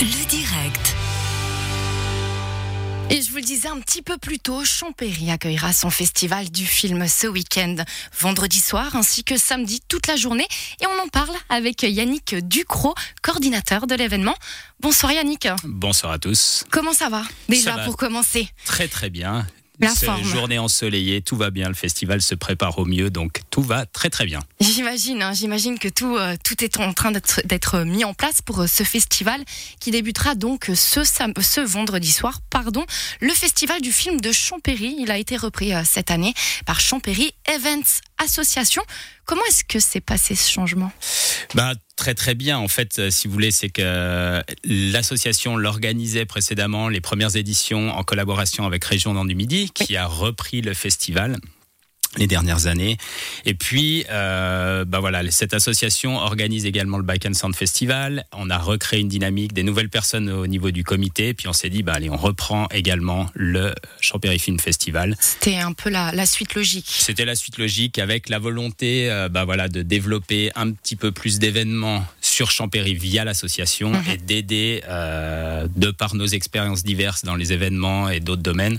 Le direct. Et je vous le disais un petit peu plus tôt, Champéry accueillera son festival du film ce week-end, vendredi soir ainsi que samedi toute la journée. Et on en parle avec Yannick Ducrot, coordinateur de l'événement. Bonsoir Yannick. Bonsoir à tous. Comment ça va Déjà Ça va. pour commencer? Très très bien. C'est journée ensoleillée, tout va bien, le festival se prépare au mieux, donc tout va très très bien. J'imagine, hein, j'imagine que tout, euh, tout est en train d'être mis en place pour euh, ce festival qui débutera donc ce, sam- ce vendredi soir. Pardon, le festival du film de Champéry. Il a été repris euh, cette année par Champéry Events Association. Comment est-ce que s'est passé ce changement? Bah, très très bien. En fait, euh, si vous voulez, c'est que l'association l'organisait précédemment, les premières éditions en collaboration avec Région Nord du Midi, qui a repris le festival les dernières années. Et puis, euh, bah voilà, cette association organise également le Bike and Sound Festival. On a recréé une dynamique, des nouvelles personnes au niveau du comité. Puis on s'est dit, bah allez, on reprend également le Champéry Film Festival. C'était un peu la, la suite logique. C'était la suite logique avec la volonté euh, bah voilà, de développer un petit peu plus d'événements sur Champéry via l'association Mhm. et d'aider, euh, de par nos expériences diverses dans les événements et d'autres domaines,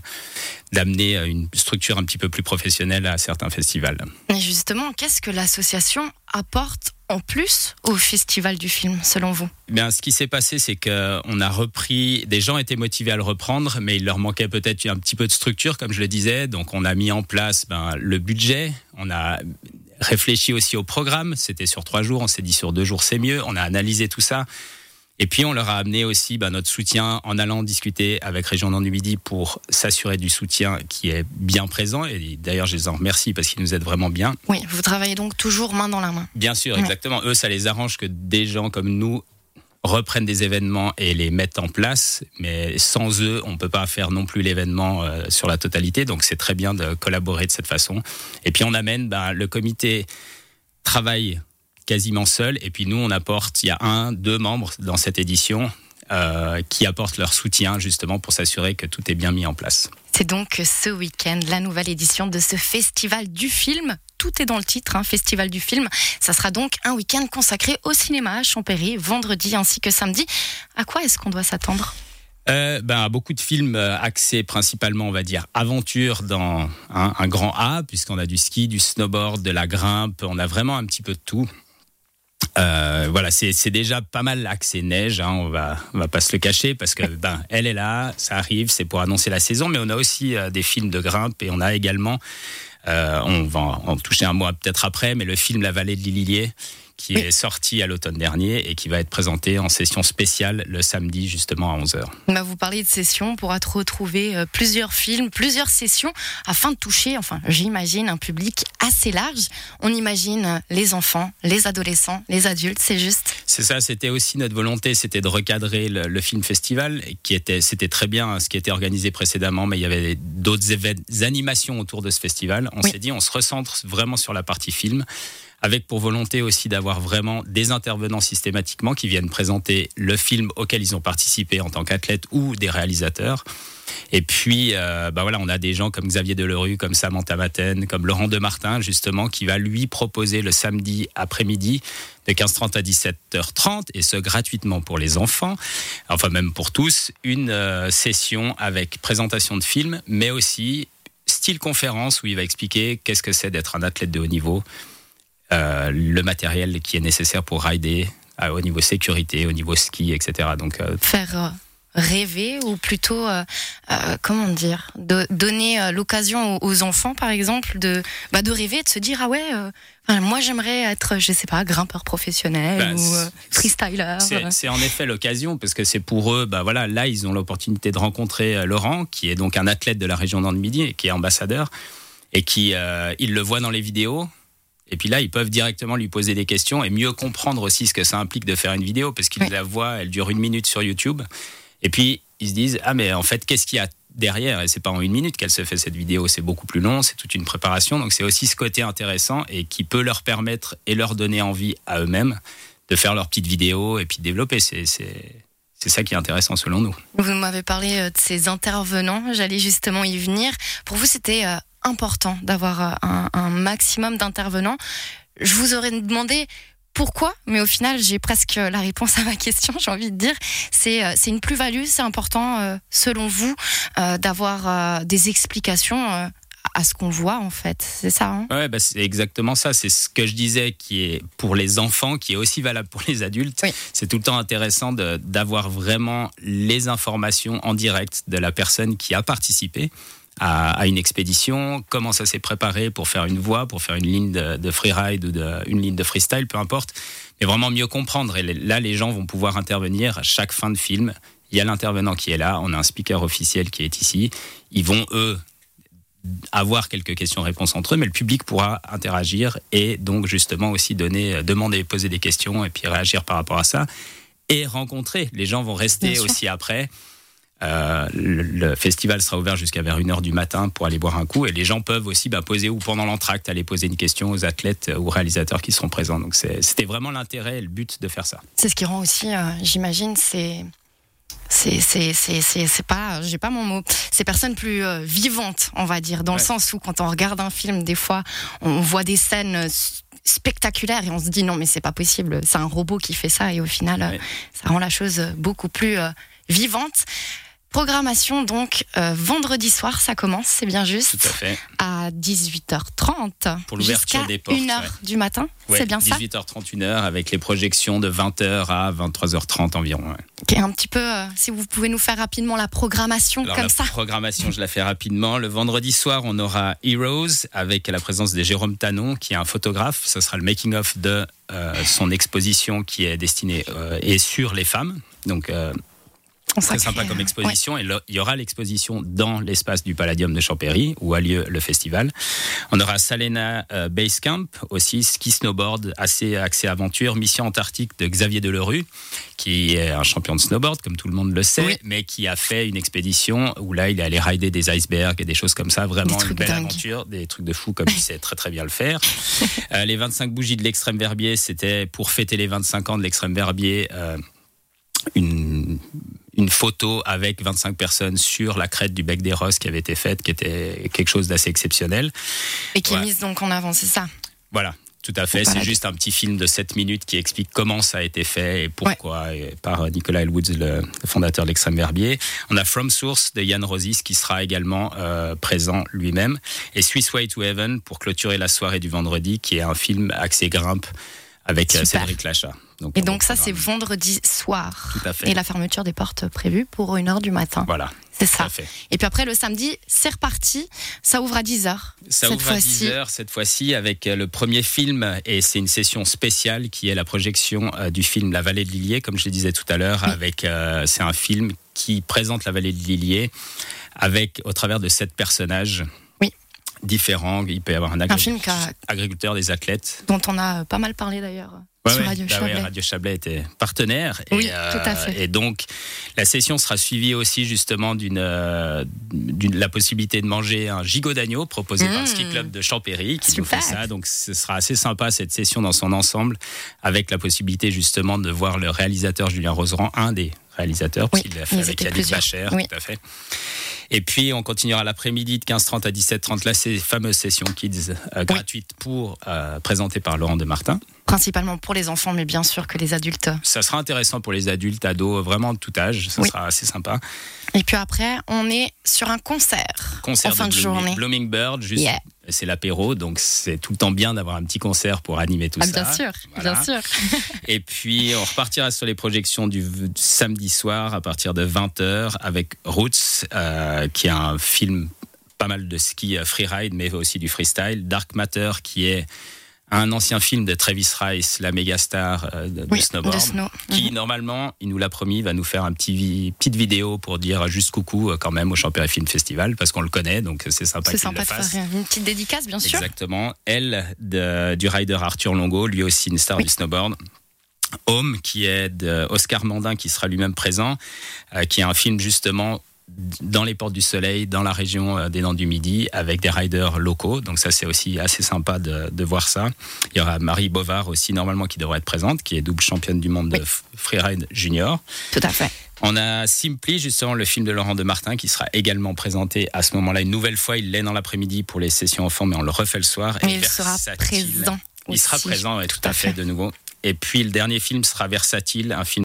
d'amener euh, une structure un petit peu plus professionnelle à certains festivals. Et justement, qu'est-ce que l'association apporte en plus au festival du film, selon vous? Eh Bien, ce qui s'est passé, c'est qu'on a repris. Des gens étaient motivés à le reprendre, mais il leur manquait peut-être un petit peu de structure, comme je le disais. Donc, on a mis en place ben, le budget. On a réfléchi aussi au programme. C'était sur trois jours. On s'est dit sur deux jours, c'est mieux. On a analysé tout ça. Et puis, on leur a amené aussi ben, notre soutien en allant discuter avec Région Nord du Midi pour s'assurer du soutien qui est bien présent. Et d'ailleurs, je les en remercie parce qu'ils nous aident vraiment bien. Oui, vous travaillez donc toujours main dans la main. Bien sûr, exactement. Eux, ça les arrange que des gens comme nous reprennent des événements et les mettent en place, mais sans eux, on peut pas faire non plus l'événement euh, sur la totalité. Donc c'est très bien de collaborer de cette façon. Et puis on amène, ben, le comité travaille quasiment seul, et puis nous on apporte, il y a un, deux membres dans cette édition euh, qui apportent leur soutien justement pour s'assurer que tout est bien mis en place. C'est donc ce week-end la nouvelle édition de ce festival du film. Tout est dans le titre, hein, festival du film. Ça sera donc un week-end consacré au cinéma à Champéry, vendredi ainsi que samedi. À quoi est-ce qu'on doit s'attendre? Euh, ben, beaucoup de films euh, axés principalement, on va dire, aventure dans un, un grand A, puisqu'on a du ski, du snowboard, de la grimpe, on a vraiment un petit peu de tout. Euh, voilà, c'est c'est déjà pas mal axé neige, hein, on va on va pas se le cacher parce que ben elle est là, ça arrive, c'est pour annoncer la saison, mais on a aussi euh, des films de grimpe et on a également, euh, on va en toucher un mot peut-être après, mais le film La Vallée de l'Ililier qui Oui. est sorti à l'automne dernier et qui va être présenté en session spéciale le samedi justement à 11h. Bah, Vous parlez de sessions, on pourra retrouver euh, plusieurs films, plusieurs sessions afin de toucher, enfin j'imagine, un public assez large. On imagine les enfants, les adolescents, les adultes, c'est juste. C'est ça, c'était aussi notre volonté, c'était de recadrer le, le film festival, qui était, c'était très bien hein, ce qui était organisé précédemment, mais il y avait d'autres animations autour de ce festival. On Oui. s'est dit, on se recentre vraiment sur la partie film, avec pour volonté aussi d'avoir vraiment des intervenants systématiquement qui viennent présenter le film auquel ils ont participé en tant qu'athlètes ou des réalisateurs. Et puis, euh, bah voilà, on a des gens comme Xavier Delerue, comme Samantha Maten, comme Laurent Demartin, justement, qui va lui proposer le samedi après-midi de 15h30 à 17h30, et ce gratuitement pour les enfants, enfin même pour tous, une euh, session avec présentation de films, mais aussi style conférence où il va expliquer qu'est-ce que c'est d'être un athlète de haut niveau, euh, le matériel qui est nécessaire pour rider, euh, au niveau sécurité, au niveau ski, etc. Donc, euh, Faire rêver ou plutôt, comment dire, de donner l'occasion aux, aux enfants, par exemple, de, bah, de rêver, de se dire ah ouais, enfin, moi j'aimerais être, je sais pas, grimpeur professionnel Bah, ou freestyler. C'est en effet l'occasion parce que c'est pour eux, bah voilà, là ils ont l'opportunité de rencontrer Laurent, qui est donc un athlète de la région Nord Midi et qui est ambassadeur et qui ils le voient dans les vidéos. Et puis là, ils peuvent directement lui poser des questions et mieux comprendre aussi ce que ça implique de faire une vidéo parce qu'ils Oui. la voient, elle dure une minute sur YouTube. Et puis ils se disent ah mais en fait qu'est-ce qu'il y a derrière? Et c'est pas en une minute qu'elle se fait cette vidéo, c'est beaucoup plus long, c'est toute une préparation. Donc c'est aussi ce côté intéressant et qui peut leur permettre et leur donner envie à eux-mêmes de faire leur petite vidéo et puis de développer. C'est c'est c'est ça qui est intéressant selon nous. Vous m'avez parlé euh, de ces intervenants, j'allais justement y venir. Pour vous, c'était euh, important d'avoir euh, un, un maximum d'intervenants. Je vous aurais demandé pourquoi, mais au final, j'ai presque la réponse à ma question, j'ai envie de dire. C'est c'est une plus-value, c'est important, selon vous, d'avoir des explications à ce qu'on voit en fait. C'est ça. Hein? Ouais, bah, c'est exactement ça. C'est ce que je disais qui est pour les enfants, qui est aussi valable pour les adultes. C'est tout le temps intéressant d'avoir vraiment les informations en direct de la personne qui a participé. À, une expédition, comment ça s'est préparé pour faire une voie, pour faire une ligne de, freeride ou de, une ligne de freestyle, peu importe, mais vraiment mieux comprendre. Et là, les gens vont pouvoir intervenir à chaque fin de film. Il y a l'intervenant qui est là, on a un speaker officiel qui est ici. Ils vont, eux, avoir quelques questions-réponses entre eux, mais le public pourra interagir et donc justement aussi donner, demander, poser des questions et puis réagir par rapport à ça et rencontrer. Les gens vont rester aussi après. Euh, le, festival sera ouvert jusqu'à vers 1h du matin pour aller boire un coup et les gens peuvent aussi bah, poser ou pendant l'entracte aller poser une question aux athlètes ou aux réalisateurs qui seront présents. Donc c'était vraiment l'intérêt et le but de faire ça. C'est ce qui rend aussi, euh, j'imagine, c'est c'est pas j'ai pas mon mot ces personnes plus euh, vivantes on va dire dans le sens où quand on regarde un film des fois on voit des scènes spectaculaires et on se dit non mais c'est pas possible c'est un robot qui fait ça et au final ça rend la chose beaucoup plus euh, vivante Programmation donc euh, vendredi soir, ça commence, c'est bien juste. Tout à fait. À 18h30. Pour l'ouverture des portes. 1h du matin, c'est bien ça 18h30, 1h avec les projections de 20h à 23h30 environ. Ouais. un petit peu, euh, si vous pouvez nous faire rapidement la programmation comme ça. La programmation, je la fais rapidement. Le vendredi soir, on aura Heroes avec la présence de Jérôme Tanon, qui est un photographe. Ce sera le making-of de euh, son exposition qui est destinée et sur les femmes. Donc, Très sympa comme exposition. Et il y aura l'exposition dans l'espace du Palladium de Champéry, où a lieu le festival. On aura Salena euh, Base Camp, aussi ski snowboard, assez axé aventure, mission antarctique de Xavier Delerue, qui est un champion de snowboard, comme tout le monde le sait, mais qui a fait une expédition où là, il est allé rider des icebergs et des choses comme ça. Vraiment une belle aventure, des trucs de fou, comme il sait très très bien le faire. Euh, les 25 bougies de l'extrême verbier, c'était pour fêter les 25 ans de l'extrême verbier. Euh, une une photo avec 25 personnes sur la crête du bec des Roses qui avait été faite, qui était quelque chose d'assez exceptionnel. Et qui est mise donc en avant, c'est ça? Voilà, tout à fait. C'est juste un petit film de 7 minutes qui explique comment ça a été fait et pourquoi, par Nicolas Elwoods, le, fondateur de l'Extrême Verbier. On a From Source de Yann Rosis qui sera également euh, présent lui-même. Et Swiss Way to Heaven pour clôturer la soirée du vendredi, qui est un film axé grimpe avec euh, Cédric Lachat. Donc, et donc ça, c'est vendredi soir. Tout à fait. Et la fermeture des portes prévue pour une heure du matin. Voilà. C'est ça. Et puis après, le samedi, c'est reparti. Ça ouvre à 10h. Ça ouvre à 10h cette fois-ci avec euh, le premier film. Et c'est une session spéciale qui est la projection euh, du film La vallée de Lillier, comme je le disais tout à l'heure. avec C'est un film qui présente la vallée de Lillier avec, au travers de sept personnages différents. Il peut y avoir un, agriculteur, des athlètes. Dont on a pas mal parlé d'ailleurs. sur Radio bah Chablais. Radio Chablais était partenaire. Oui, et, tout à fait. Et donc, la session sera suivie aussi justement d'une euh, la possibilité de manger un gigot d'agneau proposé par le ski mmh. club de Champéry qui nous fait ça. Donc, ce sera assez sympa cette session dans son ensemble, avec la possibilité justement de voir le réalisateur Julien Roseran, un des réalisateurs, oui, puisqu'il l'a fait avec Yannick Bacher, tout à fait. Et puis, on continuera l'après-midi de 15h30 à 17h30, là, ces fameuses sessions kids euh, gratuites pour euh, présenter par Laurent de Martin. Principalement pour les enfants, mais bien sûr que les adultes. Ça sera intéressant pour les adultes, ados, vraiment de tout âge. Ça sera assez sympa. Et puis après, on est sur un concert. Concert en fin de, journée. Blooming Bird, juste. C'est l'apéro, donc c'est tout le temps bien d'avoir un petit concert pour animer tout ah, ça. Bien sûr, bien sûr. Et puis on repartira sur les projections du samedi soir à partir de 20h avec Roots, euh, qui est un film pas mal de ski euh, freeride, mais aussi du freestyle. Dark Matter, qui est un ancien film de Travis Rice, la méga star euh, de, snowboard, qui mhm. normalement, il nous l'a promis, va nous faire un petit petite vidéo pour dire juste coucou euh, quand même au Champéry Film Festival parce qu'on le connaît, donc c'est sympa qu'il le fasse. Faire une petite dédicace, bien sûr. Exactement. Elle du rider Arthur Longo, lui aussi une star du snowboard. Home, qui est de Oscar Mandin, qui sera lui-même présent, euh, qui est un film justement dans les portes du soleil, dans la région euh, des Nantes du Midi, avec des riders locaux. Donc ça, c'est aussi assez sympa de, voir ça. Il y aura Marie Bovard aussi, normalement, qui devrait être présente, qui est double championne du monde de freeride junior. Tout à fait. On a Simply, justement, le film de Laurent de Martin, qui sera également présenté à ce moment-là. Une nouvelle fois, il l'est dans l'après-midi pour les sessions enfants, mais on le refait le soir. Et il sera présent. Il sera présent, et tout, à fait, de nouveau. Et puis le dernier film sera Versatile, un film